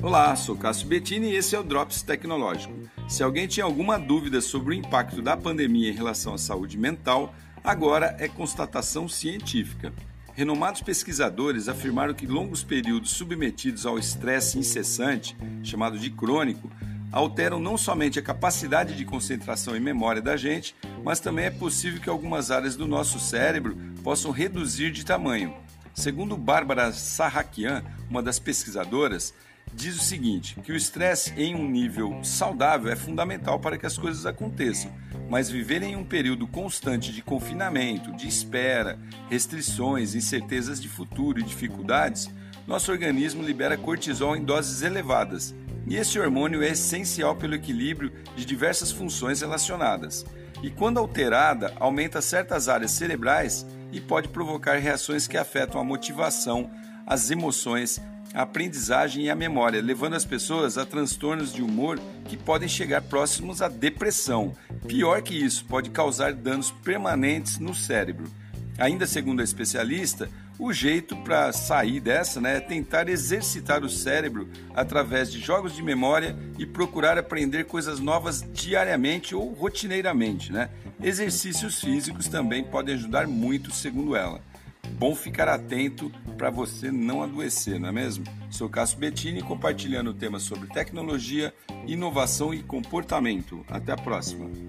Olá, sou Cássio Bettini e esse é o Drops Tecnológico. Se alguém tinha alguma dúvida sobre o impacto da pandemia em relação à saúde mental, agora é constatação científica. Renomados pesquisadores afirmaram que longos períodos submetidos ao estresse incessante, chamado de crônico, alteram não somente a capacidade de concentração e memória da gente, mas também é possível que algumas áreas do nosso cérebro possam reduzir de tamanho. Segundo Bárbara Sarrakian, uma das pesquisadoras, diz o seguinte: que o estresse em um nível saudável é fundamental para que as coisas aconteçam, mas viver em um período constante de confinamento, de espera, restrições, incertezas de futuro e dificuldades, nosso organismo libera cortisol em doses elevadas, e esse hormônio é essencial pelo equilíbrio de diversas funções relacionadas. E quando alterada, aumenta certas áreas cerebrais e pode provocar reações que afetam a motivação, as emoções, a aprendizagem e a memória, levando as pessoas a transtornos de humor que podem chegar próximos à depressão. Pior que isso, pode causar danos permanentes no cérebro. Ainda segundo a especialista, o jeito para sair dessa né, é tentar exercitar o cérebro através de jogos de memória e procurar aprender coisas novas diariamente ou rotineiramente. Né? Exercícios físicos também podem ajudar muito, segundo ela. Bom ficar atento para você não adoecer, não é mesmo? Sou Cássio Bettini compartilhando temas sobre tecnologia, inovação e comportamento. Até a próxima!